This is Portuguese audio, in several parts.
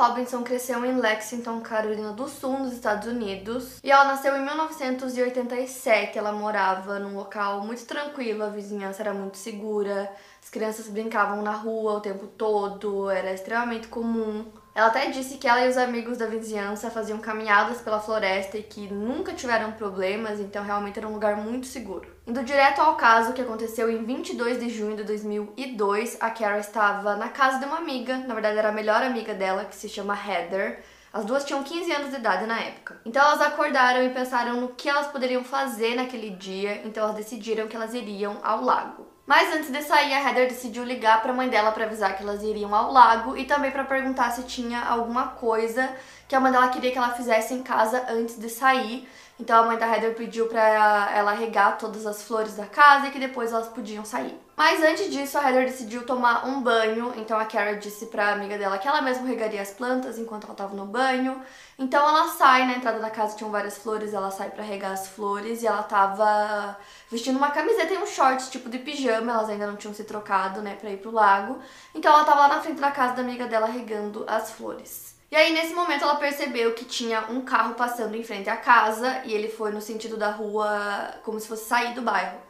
Robinson cresceu em Lexington, Carolina do Sul, nos Estados Unidos. E ela nasceu em 1987. Ela morava num local muito tranquilo, a vizinhança era muito segura, as crianças brincavam na rua o tempo todo, era extremamente comum. Ela até disse que ela e os amigos da vizinhança faziam caminhadas pela floresta e que nunca tiveram problemas, então realmente era um lugar muito seguro. Indo direto ao caso que aconteceu em 22 de junho de 2002, a Kara estava na casa de uma amiga, na verdade era a melhor amiga dela, que se chama Heather. As duas tinham 15 anos de idade na época. Então elas acordaram e pensaram no que elas poderiam fazer naquele dia, então elas decidiram que elas iriam ao lago. Mas antes de sair, a Heather decidiu ligar para a mãe dela para avisar que elas iriam ao lago e também para perguntar se tinha alguma coisa que a mãe dela queria que ela fizesse em casa antes de sair. Então a mãe da Heather pediu para ela regar todas as flores da casa e que depois elas podiam sair. Mas antes disso, a Heather decidiu tomar um banho, então a Kara disse pra amiga dela que ela mesma regaria as plantas enquanto ela tava no banho. Então ela sai, na entrada da casa tinham várias flores, ela sai para regar as flores e ela tava vestindo uma camiseta e um shorts, tipo de pijama, elas ainda não tinham se trocado, né, pra ir pro lago. Então ela tava lá na frente da casa da amiga dela regando as flores. E aí, nesse momento, ela percebeu que tinha um carro passando em frente à casa e ele foi no sentido da rua como se fosse sair do bairro.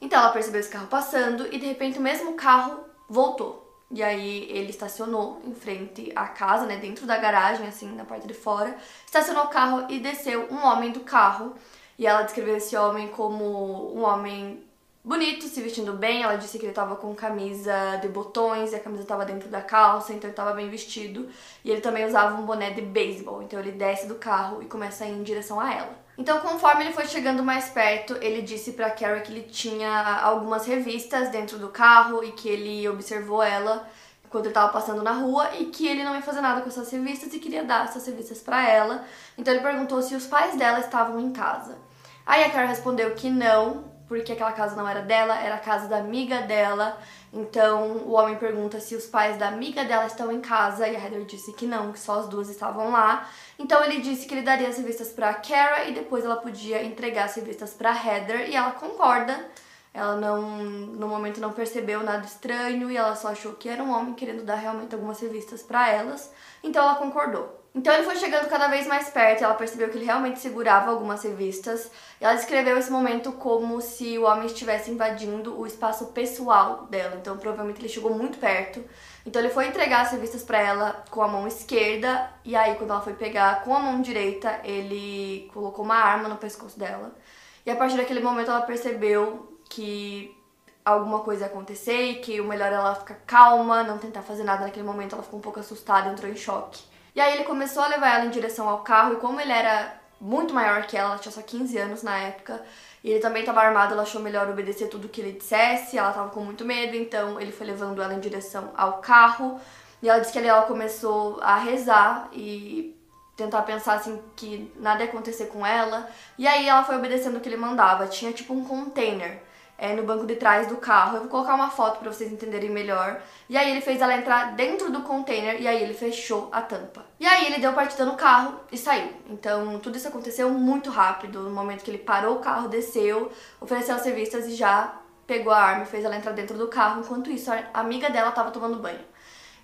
Então ela percebeu esse carro passando e de repente o mesmo carro voltou. E aí ele estacionou em frente à casa, né, dentro da garagem, assim, na parte de fora. Estacionou o carro e desceu um homem do carro. E ela descreveu esse homem como um homem bonito, se vestindo bem. Ela disse que ele tava com camisa de botões e a camisa tava dentro da calça, então ele tava bem vestido. E ele também usava um boné de beisebol. Então ele desce do carro e começa a ir em direção a ela. Então, conforme ele foi chegando mais perto, ele disse para Carrie que ele tinha algumas revistas dentro do carro e que ele observou ela quando ele estava passando na rua e que ele não ia fazer nada com essas revistas e queria dar essas revistas para ela. Então ele perguntou se os pais dela estavam em casa. Aí a Carrie respondeu que não, porque aquela casa não era dela, era a casa da amiga dela. Então o homem pergunta se os pais da amiga dela estão em casa e a Heather disse que não, que só as duas estavam lá. Então ele disse que ele daria as revistas para Kara e depois ela podia entregar as revistas para Heather e ela concorda. Ela não, no momento não percebeu nada estranho e ela só achou que era um homem querendo dar realmente algumas revistas para elas. Então ela concordou. Então ele foi chegando cada vez mais perto e ela percebeu que ele realmente segurava algumas revistas. E ela descreveu esse momento como se o homem estivesse invadindo o espaço pessoal dela. Então provavelmente ele chegou muito perto. Então ele foi entregar as revistas para ela com a mão esquerda e aí quando ela foi pegar com a mão direita, ele colocou uma arma no pescoço dela. E a partir daquele momento ela percebeu que alguma coisa ia acontecer e que o melhor era ela ficar calma, não tentar fazer nada naquele momento. Ela ficou um pouco assustada, entrou em choque. E aí ele começou a levar ela em direção ao carro, e como ele era muito maior que ela, ela tinha só 15 anos na época, e ele também estava armado, ela achou melhor obedecer tudo que ele dissesse, ela estava com muito medo, então ele foi levando ela em direção ao carro. E ela disse que ali ela começou a rezar e tentar pensar assim que nada ia acontecer com ela. E aí ela foi obedecendo o que ele mandava. Tinha tipo um container é, no banco de trás do carro. Eu vou colocar uma foto para vocês entenderem melhor. E aí ele fez ela entrar dentro do container e aí ele fechou a tampa. E aí ele deu partida no carro e saiu. Então tudo isso aconteceu muito rápido. No momento que ele parou o carro, desceu, ofereceu as revistas e já pegou a arma e fez ela entrar dentro do carro. Enquanto isso, a amiga dela estava tomando banho.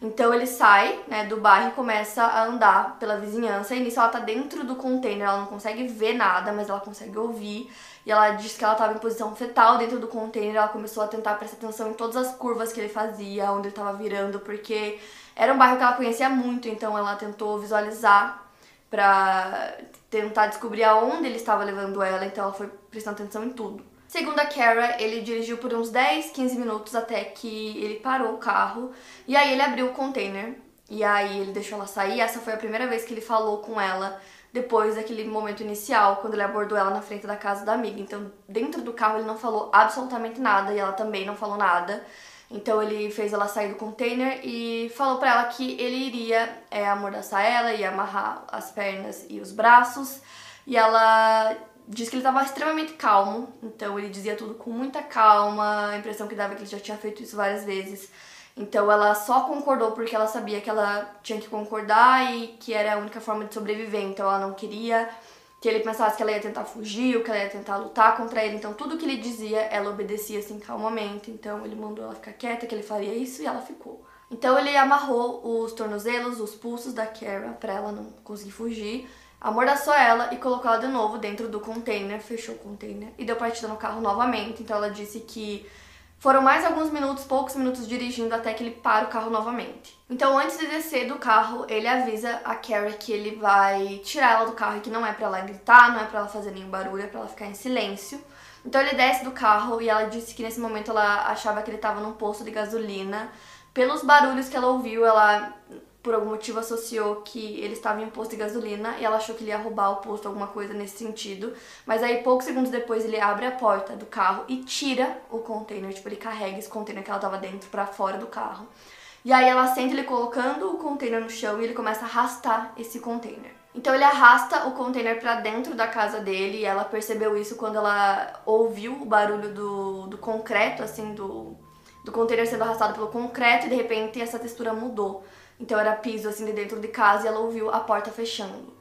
Então ele sai, né, do bairro e começa a andar pela vizinhança. E nisso ela tá dentro do container, ela não consegue ver nada, mas ela consegue ouvir. E ela disse que ela estava em posição fetal dentro do container. Ela começou a tentar prestar atenção em todas as curvas que ele fazia, onde ele estava virando, porque era um bairro que ela conhecia muito, então ela tentou visualizar para tentar descobrir aonde ele estava levando ela, então ela foi prestando atenção em tudo. Segundo a Kara, ele dirigiu por uns 10, 15 minutos até que ele parou o carro e aí ele abriu o container e aí ele deixou ela sair. Essa foi a primeira vez que ele falou com ela depois daquele momento inicial, quando ele abordou ela na frente da casa da amiga. Então, dentro do carro ele não falou absolutamente nada e ela também não falou nada. Então ele fez ela sair do container e falou para ela que ele iria é, amordaçar ela e amarrar as pernas e os braços. E ela disse que ele estava extremamente calmo, então ele dizia tudo com muita calma, a impressão que dava é que ele já tinha feito isso várias vezes. Então ela só concordou porque ela sabia que ela tinha que concordar e que era a única forma de sobreviver, então ela não queria que ele pensasse que ela ia tentar fugir ou que ela ia tentar lutar contra ele. Então tudo que ele dizia, ela obedecia assim calmamente. Então ele mandou ela ficar quieta, que ele faria isso e ela ficou. Então ele amarrou os tornozelos, os pulsos da Kara para ela não conseguir fugir, amordaçou ela e colocou ela de novo dentro do container, fechou o container e deu partida no carro novamente. Então ela disse que foram mais alguns minutos, poucos minutos dirigindo até que ele para o carro novamente. Então, antes de descer do carro, ele avisa a Carrie que ele vai tirar ela do carro e que não é para ela gritar, não é para ela fazer nenhum barulho, é para ela ficar em silêncio. Então, ele desce do carro e ela disse que nesse momento ela achava que ele estava num posto de gasolina. Pelos barulhos que ela ouviu, ela por algum motivo associou que ele estava em um posto de gasolina e ela achou que ele ia roubar o posto, alguma coisa nesse sentido. Mas aí, poucos segundos depois, ele abre a porta do carro e tira o container, tipo, ele carrega esse container que ela estava dentro para fora do carro. E aí ela sente ele colocando o container no chão e ele começa a arrastar esse container. Então ele arrasta o container para dentro da casa dele e ela percebeu isso quando ela ouviu o barulho do, do concreto, assim, do, do container sendo arrastado pelo concreto e de repente essa textura mudou. Então era piso assim de dentro de casa e ela ouviu a porta fechando.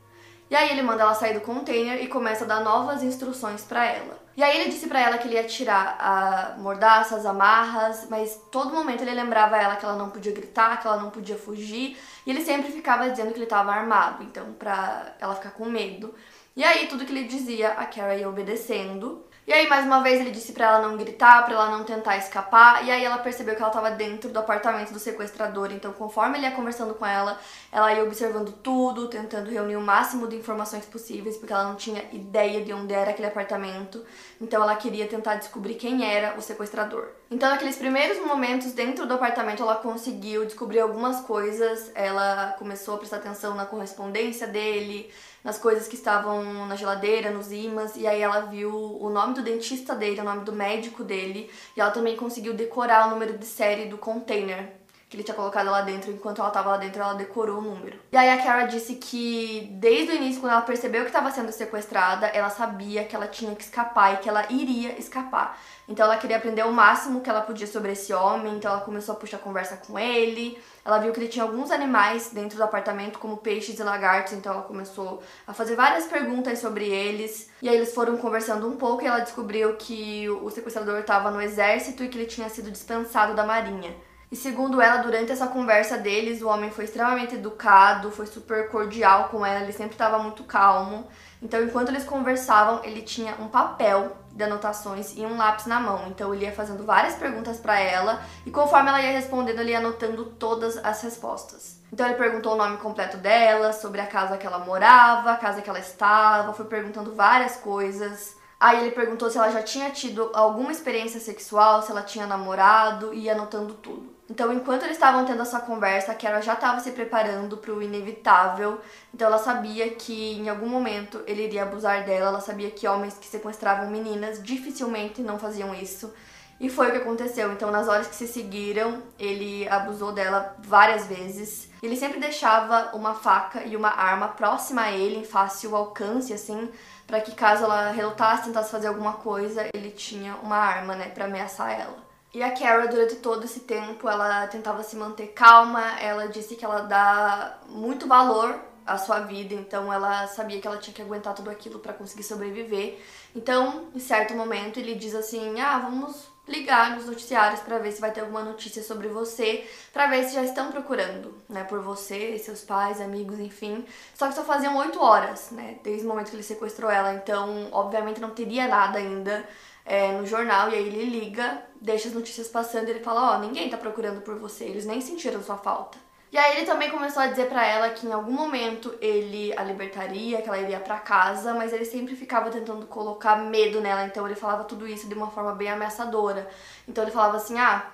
E aí ele manda ela sair do container e começa a dar novas instruções para ela. E aí ele disse para ela que ele ia tirar a mordaça, as amarras, mas todo momento ele lembrava ela que ela não podia gritar, que ela não podia fugir, e ele sempre ficava dizendo que ele estava armado, então pra ela ficar com medo. E aí tudo que ele dizia, a Kara ia obedecendo. E aí, mais uma vez, ele disse para ela não gritar, para ela não tentar escapar. E aí ela percebeu que ela estava dentro do apartamento do sequestrador. Então, conforme ele ia conversando com ela, ela ia observando tudo, tentando reunir o máximo de informações possíveis, porque ela não tinha ideia de onde era aquele apartamento. Então, ela queria tentar descobrir quem era o sequestrador. Então, naqueles primeiros momentos dentro do apartamento, ela conseguiu descobrir algumas coisas. Ela começou a prestar atenção na correspondência dele, nas coisas que estavam na geladeira, nos imãs, e aí ela viu o nome do dentista dele, o nome do médico dele, e ela também conseguiu decorar o número de série do container que ele tinha colocado lá dentro, enquanto ela estava lá dentro, ela decorou o número. E aí a Kara disse que desde o início, quando ela percebeu que estava sendo sequestrada, ela sabia que ela tinha que escapar e que ela iria escapar. Então ela queria aprender o máximo que ela podia sobre esse homem, então ela começou a puxar conversa com ele. Ela viu que ele tinha alguns animais dentro do apartamento, como peixes e lagartos, então ela começou a fazer várias perguntas sobre eles. E aí eles foram conversando um pouco e ela descobriu que o sequestrador estava no exército e que ele tinha sido dispensado da marinha. E segundo ela, durante essa conversa deles, o homem foi extremamente educado, foi super cordial com ela, ele sempre estava muito calmo. Então, enquanto eles conversavam, ele tinha um papel de anotações e um lápis na mão. Então, ele ia fazendo várias perguntas para ela e conforme ela ia respondendo, ele ia anotando todas as respostas. Então, ele perguntou o nome completo dela, sobre a casa que ela morava, a casa que ela estava, foi perguntando várias coisas. Aí ele perguntou se ela já tinha tido alguma experiência sexual, se ela tinha namorado e ia anotando tudo. Então, enquanto eles estavam tendo essa conversa, a Carol já estava se preparando para o inevitável. Então, ela sabia que em algum momento ele iria abusar dela. Ela sabia que homens que sequestravam meninas dificilmente não faziam isso. E foi o que aconteceu. Então, nas horas que se seguiram, ele abusou dela várias vezes. Ele sempre deixava uma faca e uma arma próxima a ele, em fácil alcance, assim, para que caso ela relutasse, tentasse fazer alguma coisa, ele tinha uma arma, né, para ameaçar ela. E a Kara, durante todo esse tempo, ela tentava se manter calma, ela disse que ela dá muito valor à sua vida, então ela sabia que ela tinha que aguentar tudo aquilo para conseguir sobreviver. Então, em certo momento, ele diz assim: "Ah, vamos ligar nos noticiários para ver se vai ter alguma notícia sobre você, para ver se já estão procurando, né, por você, seus pais, amigos, enfim. Só que só faziam oito horas, né, desde o momento que ele sequestrou ela, então, obviamente não teria nada ainda é, no jornal, e aí ele liga, deixa as notícias passando e ele fala: Ó, oh, ninguém tá procurando por você, eles nem sentiram sua falta. E aí ele também começou a dizer para ela que em algum momento ele a libertaria, que ela iria para casa, mas ele sempre ficava tentando colocar medo nela, então ele falava tudo isso de uma forma bem ameaçadora. Então ele falava assim: "Ah,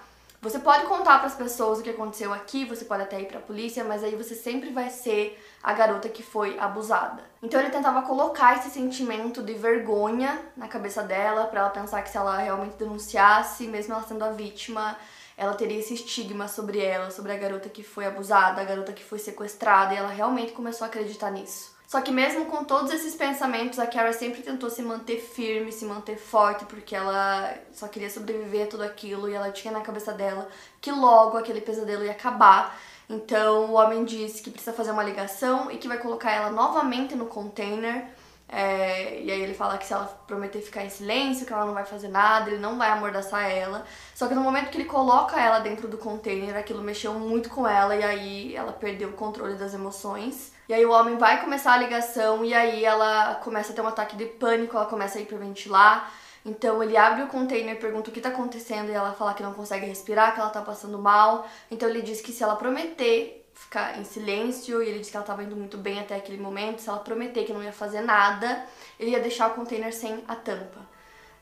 você pode contar para as pessoas o que aconteceu aqui, você pode até ir para a polícia, mas aí você sempre vai ser a garota que foi abusada. Então ele tentava colocar esse sentimento de vergonha na cabeça dela, para ela pensar que se ela realmente denunciasse, mesmo ela sendo a vítima, ela teria esse estigma sobre ela, sobre a garota que foi abusada, a garota que foi sequestrada, e ela realmente começou a acreditar nisso. Só que mesmo com todos esses pensamentos, a Kara sempre tentou se manter firme, se manter forte, porque ela só queria sobreviver a tudo aquilo e ela tinha na cabeça dela que logo aquele pesadelo ia acabar. Então o homem disse que precisa fazer uma ligação e que vai colocar ela novamente no container é, e aí ele fala que se ela prometer ficar em silêncio, que ela não vai fazer nada, ele não vai amordaçar ela. Só que no momento que ele coloca ela dentro do container, aquilo mexeu muito com ela e aí ela perdeu o controle das emoções. E aí o homem vai começar a ligação e aí ela começa a ter um ataque de pânico, ela começa a hiperventilar. Então ele abre o container, pergunta o que tá acontecendo e ela fala que não consegue respirar, que ela tá passando mal. Então ele diz que se ela prometer ficar em silêncio e ele disse que ela estava indo muito bem até aquele momento. Se ela prometer que não ia fazer nada, ele ia deixar o container sem a tampa.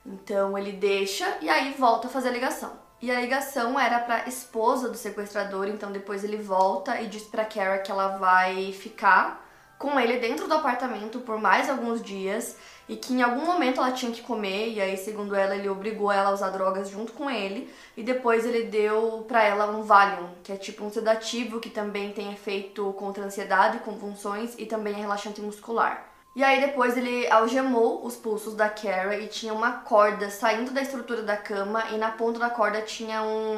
Então ele deixa e aí volta a fazer a ligação. E a ligação era para esposa do sequestrador, então depois ele volta e diz para Kara que ela vai ficar com ele dentro do apartamento por mais alguns dias e que em algum momento ela tinha que comer, e aí, segundo ela, ele obrigou ela a usar drogas junto com ele, e depois ele deu para ela um Valium, que é tipo um sedativo que também tem efeito contra ansiedade, convulsões e também é relaxante muscular. E aí depois ele algemou os pulsos da Kara e tinha uma corda saindo da estrutura da cama e na ponta da corda tinha um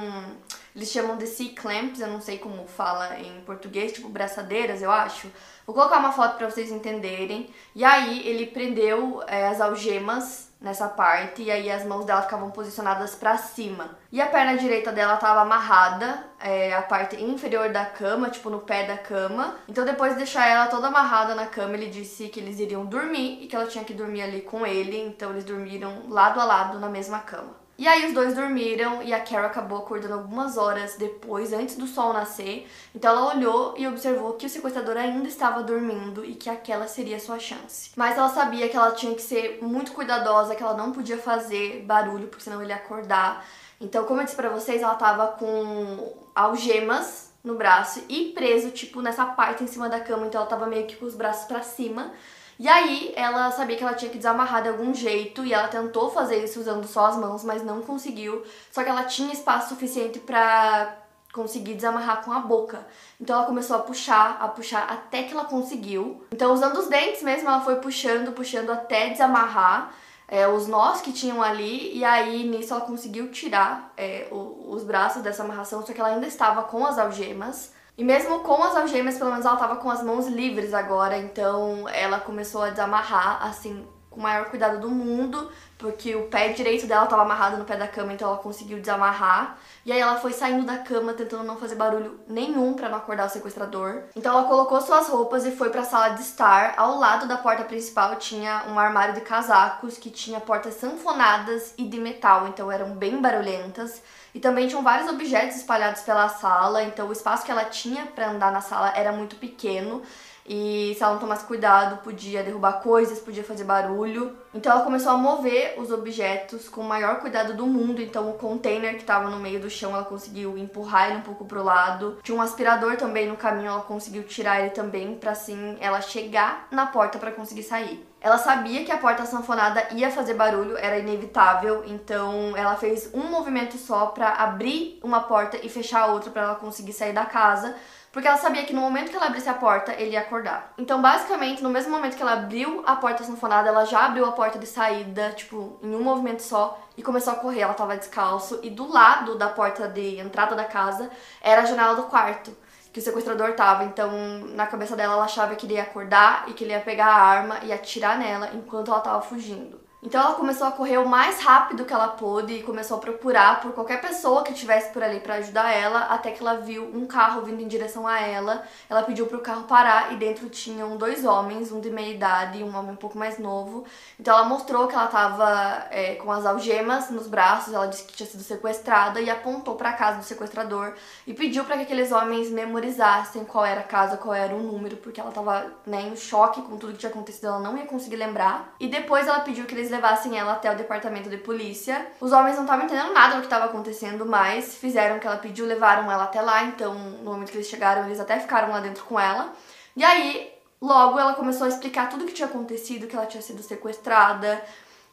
eles chamam de C-clamps, eu não sei como fala em português, tipo braçadeiras, eu acho. Vou colocar uma foto para vocês entenderem. E aí ele prendeu é, as algemas nessa parte e aí as mãos dela ficavam posicionadas para cima. E a perna direita dela estava amarrada, é, a parte inferior da cama, tipo no pé da cama. Então depois de deixar ela toda amarrada na cama, ele disse que eles iriam dormir e que ela tinha que dormir ali com ele. Então eles dormiram lado a lado na mesma cama. E aí os dois dormiram e a Carol acabou acordando algumas horas depois, antes do sol nascer. Então ela olhou e observou que o sequestrador ainda estava dormindo e que aquela seria a sua chance. Mas ela sabia que ela tinha que ser muito cuidadosa, que ela não podia fazer barulho, porque senão ele ia acordar. Então, como eu disse pra vocês, ela tava com algemas no braço e preso, tipo, nessa parte em cima da cama. Então ela tava meio que com os braços para cima. E aí ela sabia que ela tinha que desamarrar de algum jeito e ela tentou fazer isso usando só as mãos, mas não conseguiu. Só que ela tinha espaço suficiente para conseguir desamarrar com a boca. Então ela começou a puxar, a puxar até que ela conseguiu. Então usando os dentes mesmo, ela foi puxando, puxando até desamarrar. É, os nós que tinham ali, e aí nisso ela conseguiu tirar é, o, os braços dessa amarração, só que ela ainda estava com as algemas. E mesmo com as algemas, pelo menos ela tava com as mãos livres agora, então ela começou a desamarrar, assim, com o maior cuidado do mundo, porque o pé direito dela estava amarrado no pé da cama, então ela conseguiu desamarrar. E aí ela foi saindo da cama tentando não fazer barulho nenhum para não acordar o sequestrador. Então ela colocou suas roupas e foi para a sala de estar. Ao lado da porta principal tinha um armário de casacos que tinha portas sanfonadas e de metal, então eram bem barulhentas. E também tinham vários objetos espalhados pela sala, então o espaço que ela tinha para andar na sala era muito pequeno. E se ela não tomasse cuidado, podia derrubar coisas, podia fazer barulho. Então ela começou a mover os objetos com o maior cuidado do mundo. Então o container que estava no meio do chão, ela conseguiu empurrar ele um pouco pro lado. Tinha um aspirador também no caminho, ela conseguiu tirar ele também para assim ela chegar na porta para conseguir sair. Ela sabia que a porta sanfonada ia fazer barulho, era inevitável, então ela fez um movimento só para abrir uma porta e fechar a outra para ela conseguir sair da casa porque ela sabia que no momento que ela abrisse a porta, ele ia acordar. Então, basicamente, no mesmo momento que ela abriu a porta sanfonada, ela já abriu a porta de saída, tipo, em um movimento só, e começou a correr. Ela tava descalço, e do lado da porta de entrada da casa era a janela do quarto que o sequestrador tava. Então, na cabeça dela, ela achava que ele ia acordar e que ele ia pegar a arma e atirar nela enquanto ela tava fugindo. Então ela começou a correr o mais rápido que ela pôde e começou a procurar por qualquer pessoa que estivesse por ali para ajudar ela, até que ela viu um carro vindo em direção a ela. Ela pediu para o carro parar e dentro tinham dois homens, um de meia idade e um homem um pouco mais novo. Então ela mostrou que ela estava é, com as algemas nos braços, ela disse que tinha sido sequestrada e apontou para a casa do sequestrador e pediu para que aqueles homens memorizassem qual era a casa, qual era o número, porque ela estava né, em choque com tudo que tinha acontecido, ela não ia conseguir lembrar. E depois ela pediu que eles levassem ela até o departamento de polícia. Os homens não estavam entendendo nada do que estava acontecendo, mas fizeram o que ela pediu, levaram ela até lá. Então, no momento que eles chegaram, eles até ficaram lá dentro com ela. E aí, logo, ela começou a explicar tudo o que tinha acontecido, que ela tinha sido sequestrada.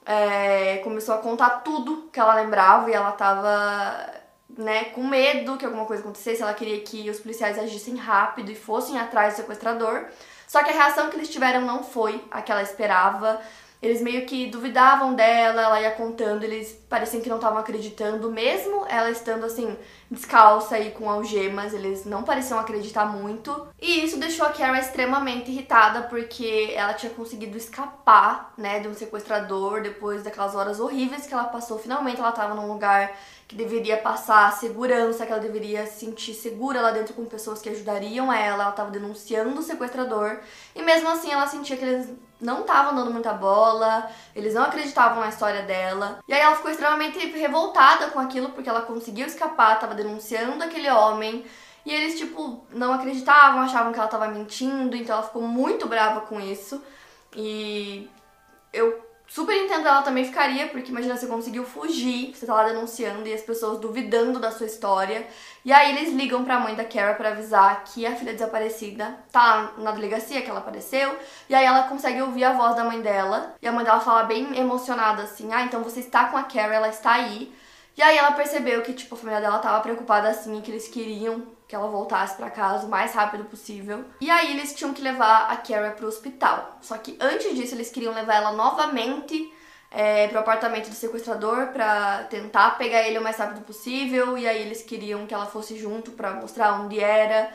É, começou a contar tudo que ela lembrava e ela tava né, com medo que alguma coisa acontecesse, ela queria que os policiais agissem rápido e fossem atrás do sequestrador. Só que a reação que eles tiveram não foi a que ela esperava. Eles meio que duvidavam dela, ela ia contando, eles pareciam que não estavam acreditando, mesmo ela estando assim, descalça e com algemas, eles não pareciam acreditar muito. E isso deixou a Kara extremamente irritada, porque ela tinha conseguido escapar, né, de um sequestrador depois daquelas horas horríveis que ela passou. Finalmente ela estava num lugar que deveria passar segurança, que ela deveria se sentir segura lá dentro com pessoas que ajudariam ela. Ela estava denunciando o sequestrador. E mesmo assim ela sentia que eles não estavam dando muita bola, eles não acreditavam na história dela. E aí ela ficou extremamente revoltada com aquilo porque ela conseguiu escapar, estava denunciando aquele homem. E eles, tipo, não acreditavam, achavam que ela estava mentindo, então ela ficou muito brava com isso. E eu super entendo ela também ficaria, porque imagina, você conseguiu fugir, você tá lá denunciando e as pessoas duvidando da sua história. E aí eles ligam pra mãe da Kara para avisar que a filha desaparecida tá na delegacia, que ela apareceu. E aí ela consegue ouvir a voz da mãe dela. E a mãe dela fala bem emocionada assim: Ah, então você está com a Kara, ela está aí. E aí ela percebeu que, tipo, a família dela tava preocupada assim, que eles queriam que ela voltasse para casa o mais rápido possível. E aí eles tinham que levar a Kara pro hospital. Só que antes disso eles queriam levar ela novamente é, pro apartamento do sequestrador para tentar pegar ele o mais rápido possível. E aí eles queriam que ela fosse junto para mostrar onde era.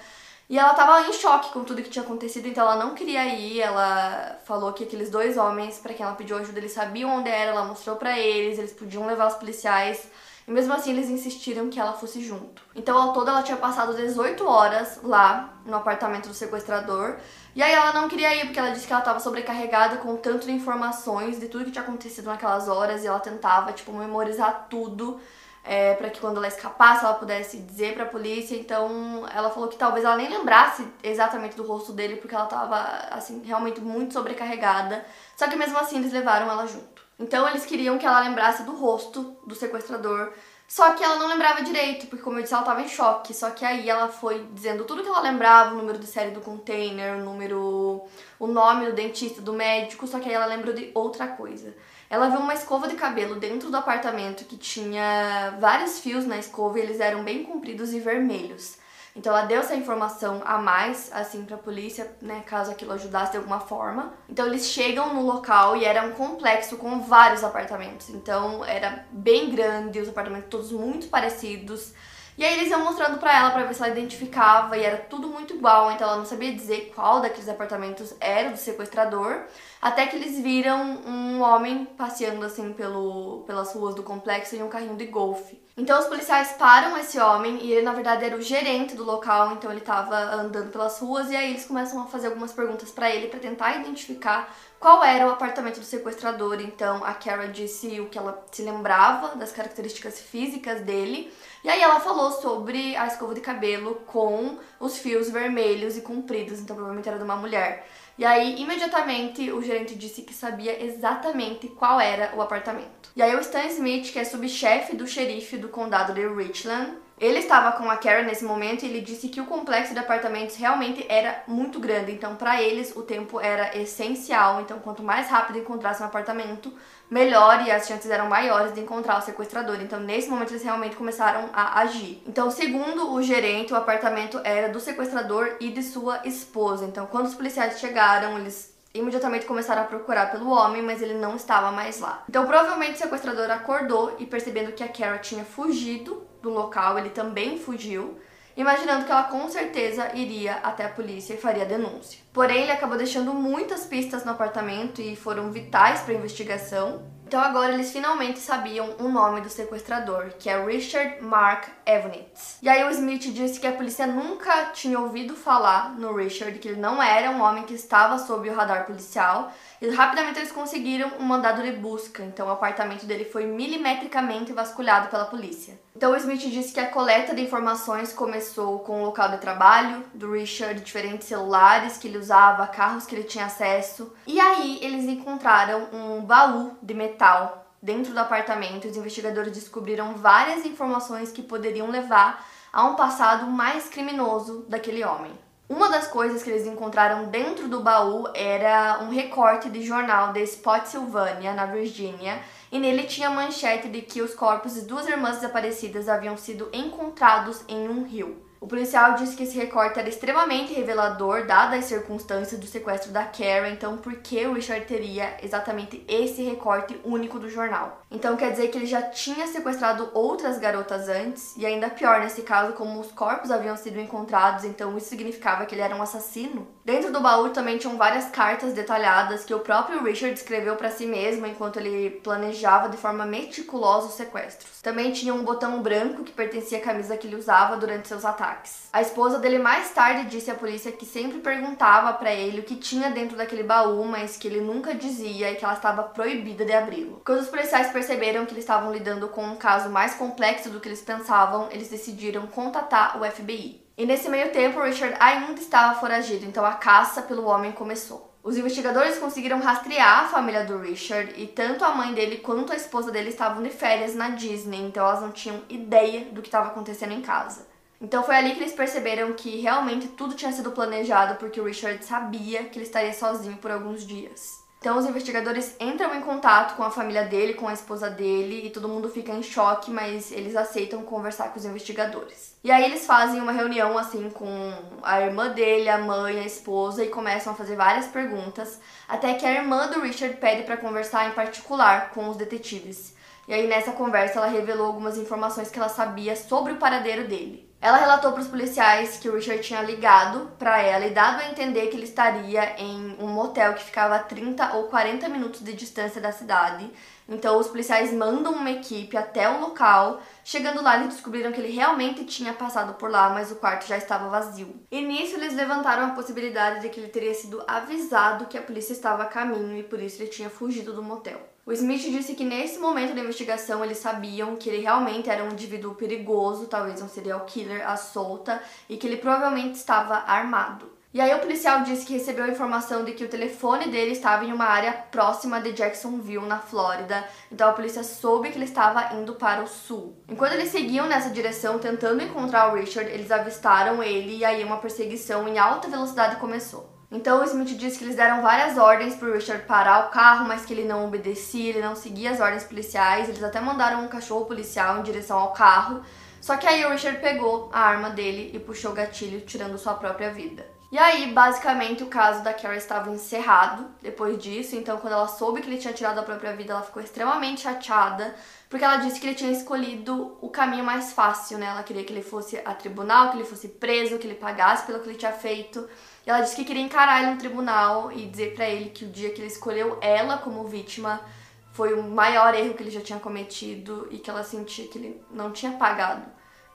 E ela tava em choque com tudo que tinha acontecido, então ela não queria ir. Ela falou que aqueles dois homens, para quem ela pediu ajuda, eles sabiam onde era, ela mostrou para eles, eles podiam levar os policiais e mesmo assim eles insistiram que ela fosse junto. Então ao todo ela tinha passado 18 horas lá no apartamento do sequestrador. E aí ela não queria ir porque ela disse que ela estava sobrecarregada com tanto de informações de tudo que tinha acontecido naquelas horas e ela tentava tipo memorizar tudo é, para que quando ela escapasse ela pudesse dizer para a polícia. Então ela falou que talvez ela nem lembrasse exatamente do rosto dele porque ela estava assim realmente muito sobrecarregada. Só que mesmo assim eles levaram ela junto. Então eles queriam que ela lembrasse do rosto do sequestrador. Só que ela não lembrava direito, porque como eu disse, ela estava em choque. Só que aí ela foi dizendo tudo que ela lembrava, o número de série do container, o número, o nome do dentista, do médico, só que aí ela lembrou de outra coisa. Ela viu uma escova de cabelo dentro do apartamento que tinha vários fios na escova e eles eram bem compridos e vermelhos. Então ela deu essa informação a mais, assim, pra polícia, né, caso aquilo ajudasse de alguma forma. Então eles chegam no local e era um complexo com vários apartamentos. Então era bem grande, os apartamentos todos muito parecidos. E aí eles iam mostrando pra ela pra ver se ela identificava e era tudo muito igual, então ela não sabia dizer qual daqueles apartamentos era do sequestrador, até que eles viram um homem passeando assim pelo, pelas ruas do complexo em um carrinho de golfe. Então os policiais param esse homem e ele na verdade era o gerente do local, então ele estava andando pelas ruas e aí eles começam a fazer algumas perguntas para ele para tentar identificar qual era o apartamento do sequestrador. Então a Kara disse o que ela se lembrava das características físicas dele. E aí ela falou sobre a escova de cabelo com os fios vermelhos e compridos, então provavelmente era de uma mulher. E aí, imediatamente, o gerente disse que sabia exatamente qual era o apartamento. E aí, o Stan Smith, que é subchefe do xerife do condado de Richland, ele estava com a Karen nesse momento e ele disse que o complexo de apartamentos realmente era muito grande, então para eles o tempo era essencial. Então, quanto mais rápido encontrasse um apartamento, melhor e as chances eram maiores de encontrar o sequestrador. Então, nesse momento eles realmente começaram a agir. Então, segundo o gerente, o apartamento era do sequestrador e de sua esposa. Então, quando os policiais chegaram, eles imediatamente começaram a procurar pelo homem, mas ele não estava mais lá. Então, provavelmente o sequestrador acordou e percebendo que a Kara tinha fugido, do local, ele também fugiu, imaginando que ela com certeza iria até a polícia e faria denúncia. Porém, ele acabou deixando muitas pistas no apartamento e foram vitais para a investigação. Então agora eles finalmente sabiam o nome do sequestrador, que é Richard Mark Evnitz. E aí o Smith disse que a polícia nunca tinha ouvido falar no Richard, que ele não era um homem que estava sob o radar policial. Rapidamente eles conseguiram um mandado de busca, então o apartamento dele foi milimetricamente vasculhado pela polícia. Então Smith disse que a coleta de informações começou com o local de trabalho do Richard, diferentes celulares que ele usava, carros que ele tinha acesso. E aí eles encontraram um baú de metal dentro do apartamento. Os investigadores descobriram várias informações que poderiam levar a um passado mais criminoso daquele homem. Uma das coisas que eles encontraram dentro do baú era um recorte de jornal de Spotsylvania, na Virgínia, e nele tinha manchete de que os corpos de duas irmãs desaparecidas haviam sido encontrados em um rio. O policial disse que esse recorte era extremamente revelador, dadas as circunstâncias do sequestro da Karen, então por que o Richard teria exatamente esse recorte único do jornal? Então quer dizer que ele já tinha sequestrado outras garotas antes, e ainda pior nesse caso, como os corpos haviam sido encontrados, então isso significava que ele era um assassino? Dentro do baú também tinham várias cartas detalhadas que o próprio Richard escreveu para si mesmo enquanto ele planejava de forma meticulosa os sequestros. Também tinha um botão branco que pertencia à camisa que ele usava durante seus ataques. A esposa dele mais tarde disse à polícia que sempre perguntava para ele o que tinha dentro daquele baú, mas que ele nunca dizia e que ela estava proibida de abri-lo. Quando os policiais perceberam que eles estavam lidando com um caso mais complexo do que eles pensavam, eles decidiram contatar o FBI. E nesse meio tempo, Richard ainda estava foragido, então a caça pelo homem começou. Os investigadores conseguiram rastrear a família do Richard e tanto a mãe dele quanto a esposa dele estavam de férias na Disney, então elas não tinham ideia do que estava acontecendo em casa. Então foi ali que eles perceberam que realmente tudo tinha sido planejado porque o Richard sabia que ele estaria sozinho por alguns dias. Então os investigadores entram em contato com a família dele, com a esposa dele, e todo mundo fica em choque, mas eles aceitam conversar com os investigadores. E aí eles fazem uma reunião assim com a irmã dele, a mãe, a esposa e começam a fazer várias perguntas, até que a irmã do Richard pede para conversar em particular com os detetives. E aí nessa conversa ela revelou algumas informações que ela sabia sobre o paradeiro dele. Ela relatou para os policiais que o Richard tinha ligado para ela e dado a entender que ele estaria em um motel que ficava a 30 ou 40 minutos de distância da cidade. Então os policiais mandam uma equipe até o local. Chegando lá, eles descobriram que ele realmente tinha passado por lá, mas o quarto já estava vazio. E nisso eles levantaram a possibilidade de que ele teria sido avisado que a polícia estava a caminho e por isso ele tinha fugido do motel. O Smith disse que nesse momento da investigação eles sabiam que ele realmente era um indivíduo perigoso, talvez um serial killer à solta, e que ele provavelmente estava armado. E aí o policial disse que recebeu a informação de que o telefone dele estava em uma área próxima de Jacksonville, na Flórida. Então a polícia soube que ele estava indo para o sul. Enquanto eles seguiam nessa direção tentando encontrar o Richard, eles avistaram ele e aí uma perseguição em alta velocidade começou. Então o Smith disse que eles deram várias ordens pro Richard parar o carro, mas que ele não obedecia, ele não seguia as ordens policiais. Eles até mandaram um cachorro policial em direção ao carro. Só que aí o Richard pegou a arma dele e puxou o gatilho, tirando sua própria vida. E aí, basicamente, o caso da Carrie estava encerrado depois disso. Então, quando ela soube que ele tinha tirado a própria vida, ela ficou extremamente chateada, porque ela disse que ele tinha escolhido o caminho mais fácil, né? Ela queria que ele fosse a tribunal, que ele fosse preso, que ele pagasse pelo que ele tinha feito. E ela disse que queria encarar ele no tribunal e dizer para ele que o dia que ele escolheu ela como vítima foi o maior erro que ele já tinha cometido e que ela sentia que ele não tinha pagado,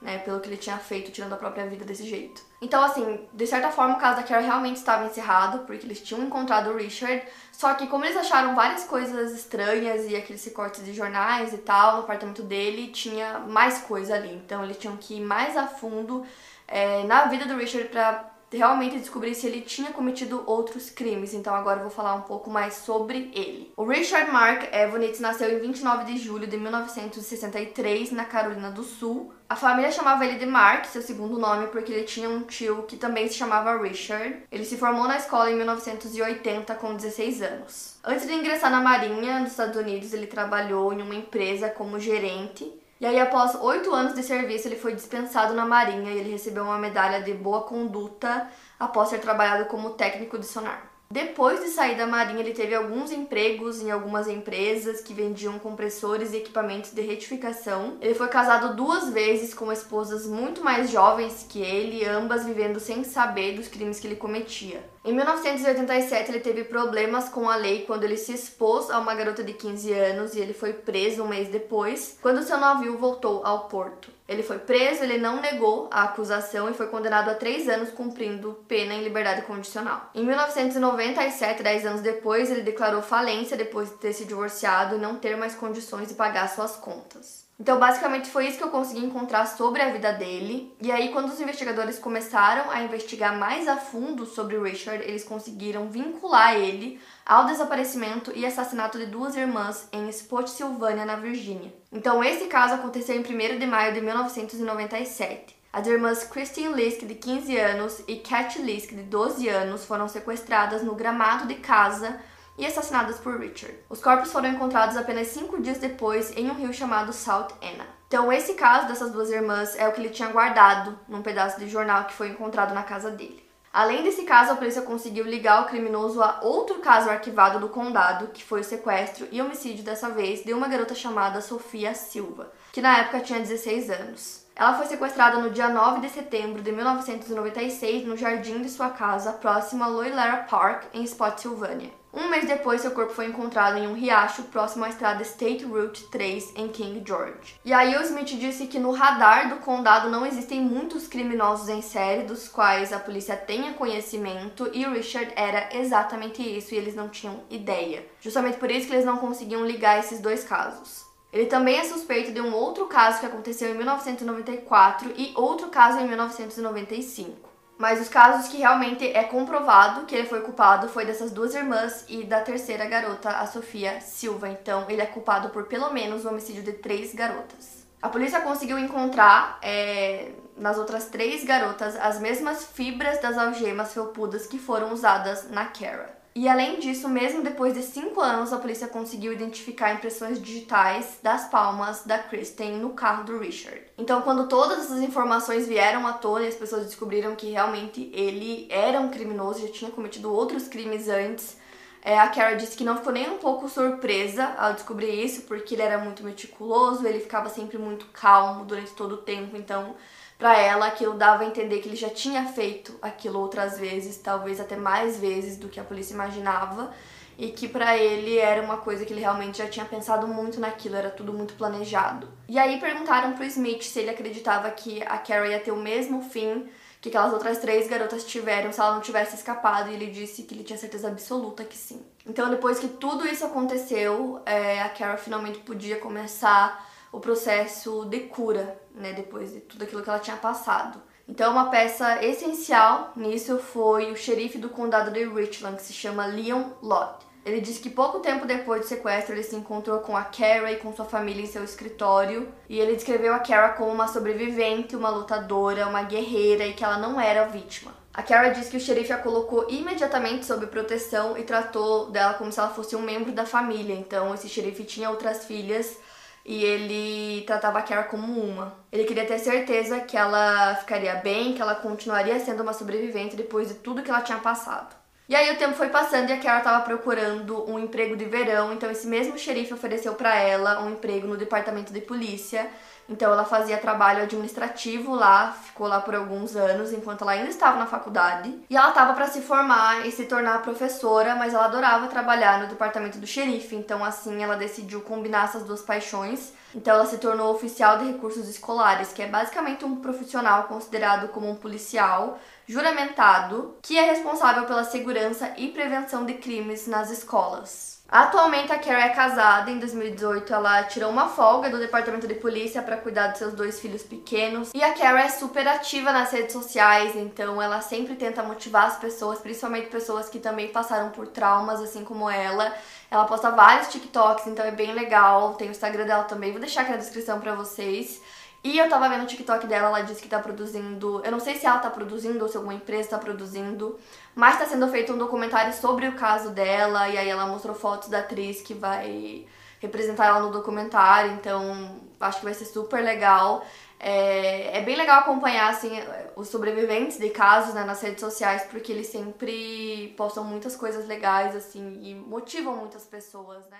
né, pelo que ele tinha feito, tirando a própria vida desse jeito. Então, assim, de certa forma, o caso da Carol realmente estava encerrado, porque eles tinham encontrado o Richard, só que como eles acharam várias coisas estranhas e aqueles recortes de jornais e tal no apartamento dele, tinha mais coisa ali. Então, eles tinham que ir mais a fundo é, na vida do Richard para realmente descobrir se ele tinha cometido outros crimes. Então agora eu vou falar um pouco mais sobre ele. O Richard Mark Evonitz nasceu em 29 de julho de 1963 na Carolina do Sul. A família chamava ele de Mark, seu segundo nome, porque ele tinha um tio que também se chamava Richard. Ele se formou na escola em 1980 com 16 anos. Antes de ingressar na Marinha dos Estados Unidos, ele trabalhou em uma empresa como gerente e aí, após oito anos de serviço, ele foi dispensado na Marinha e ele recebeu uma medalha de boa conduta após ter trabalhado como técnico de sonar. Depois de sair da Marinha, ele teve alguns empregos em algumas empresas que vendiam compressores e equipamentos de retificação. Ele foi casado duas vezes com esposas muito mais jovens que ele, ambas vivendo sem saber dos crimes que ele cometia. Em 1987, ele teve problemas com a lei quando ele se expôs a uma garota de 15 anos e ele foi preso um mês depois, quando seu navio voltou ao porto. Ele foi preso, ele não negou a acusação e foi condenado a três anos cumprindo pena em liberdade condicional. Em 1997, dez anos depois, ele declarou falência depois de ter se divorciado e não ter mais condições de pagar suas contas. Então, basicamente, foi isso que eu consegui encontrar sobre a vida dele. E aí, quando os investigadores começaram a investigar mais a fundo sobre o Richard, eles conseguiram vincular ele ao desaparecimento e assassinato de duas irmãs em Spotsylvania, na Virgínia. Então, esse caso aconteceu em 1 de maio de 1997. As irmãs Christine Lisk, de 15 anos, e Cat Lisk, de 12 anos, foram sequestradas no gramado de casa e assassinadas por Richard. Os corpos foram encontrados apenas cinco dias depois em um rio chamado South Anna. Então, esse caso dessas duas irmãs é o que ele tinha guardado num pedaço de jornal que foi encontrado na casa dele. Além desse caso, a polícia conseguiu ligar o criminoso a outro caso arquivado do condado, que foi o sequestro e homicídio dessa vez de uma garota chamada Sofia Silva, que na época tinha 16 anos. Ela foi sequestrada no dia 9 de setembro de 1996 no jardim de sua casa, próximo a Loilara Park, em Spotsylvania. Um mês depois, seu corpo foi encontrado em um riacho próximo à estrada State Route 3 em King George. E aí o Smith disse que no radar do condado não existem muitos criminosos em série dos quais a polícia tenha conhecimento e Richard era exatamente isso e eles não tinham ideia. Justamente por isso que eles não conseguiam ligar esses dois casos. Ele também é suspeito de um outro caso que aconteceu em 1994 e outro caso em 1995. Mas os casos que realmente é comprovado que ele foi culpado foi dessas duas irmãs e da terceira garota, a Sofia Silva. Então ele é culpado por pelo menos o homicídio de três garotas. A polícia conseguiu encontrar é, nas outras três garotas as mesmas fibras das algemas felpudas que foram usadas na Kara. E além disso, mesmo depois de cinco anos, a polícia conseguiu identificar impressões digitais das palmas da Kristen no carro do Richard. Então, quando todas essas informações vieram à tona e as pessoas descobriram que realmente ele era um criminoso, já tinha cometido outros crimes antes, é, a Kara disse que não ficou nem um pouco surpresa ao descobrir isso, porque ele era muito meticuloso, ele ficava sempre muito calmo durante todo o tempo, então para ela aquilo dava a entender que ele já tinha feito aquilo outras vezes, talvez até mais vezes do que a polícia imaginava, e que para ele era uma coisa que ele realmente já tinha pensado muito naquilo, era tudo muito planejado. E aí perguntaram pro Smith se ele acreditava que a Carrie ia ter o mesmo fim que aquelas outras três garotas tiveram se ela não tivesse escapado, e ele disse que ele tinha certeza absoluta que sim. Então, depois que tudo isso aconteceu, é, a Carrie finalmente podia começar o processo de cura, né, depois de tudo aquilo que ela tinha passado. Então, uma peça essencial nisso foi o xerife do condado de Richland, que se chama Leon Lott. Ele disse que pouco tempo depois do sequestro ele se encontrou com a Kara e com sua família em seu escritório, e ele descreveu a Kara como uma sobrevivente, uma lutadora, uma guerreira e que ela não era vítima. A Kara disse que o xerife a colocou imediatamente sob proteção e tratou dela como se ela fosse um membro da família. Então, esse xerife tinha outras filhas e ele tratava a Kara como uma. Ele queria ter certeza que ela ficaria bem, que ela continuaria sendo uma sobrevivente depois de tudo que ela tinha passado. E aí o tempo foi passando e a Kara estava procurando um emprego de verão, então esse mesmo xerife ofereceu para ela um emprego no departamento de polícia então ela fazia trabalho administrativo lá, ficou lá por alguns anos enquanto ela ainda estava na faculdade. E ela estava para se formar e se tornar professora, mas ela adorava trabalhar no departamento do xerife, então assim ela decidiu combinar essas duas paixões. Então ela se tornou oficial de recursos escolares, que é basicamente um profissional considerado como um policial juramentado, que é responsável pela segurança e prevenção de crimes nas escolas. Atualmente a Carrie é casada. Em 2018 ela tirou uma folga do departamento de polícia para cuidar dos seus dois filhos pequenos. E a Carrie é super ativa nas redes sociais, então ela sempre tenta motivar as pessoas, principalmente pessoas que também passaram por traumas assim como ela. Ela posta vários TikToks, então é bem legal. Tem o Instagram dela também, vou deixar aqui na descrição para vocês. E eu tava vendo o TikTok dela, ela disse que tá produzindo. Eu não sei se ela tá produzindo ou se alguma empresa tá produzindo, mas tá sendo feito um documentário sobre o caso dela. E aí ela mostrou fotos da atriz que vai representar ela no documentário, então acho que vai ser super legal. É, é bem legal acompanhar assim, os sobreviventes de casos né, nas redes sociais, porque eles sempre postam muitas coisas legais assim e motivam muitas pessoas, né?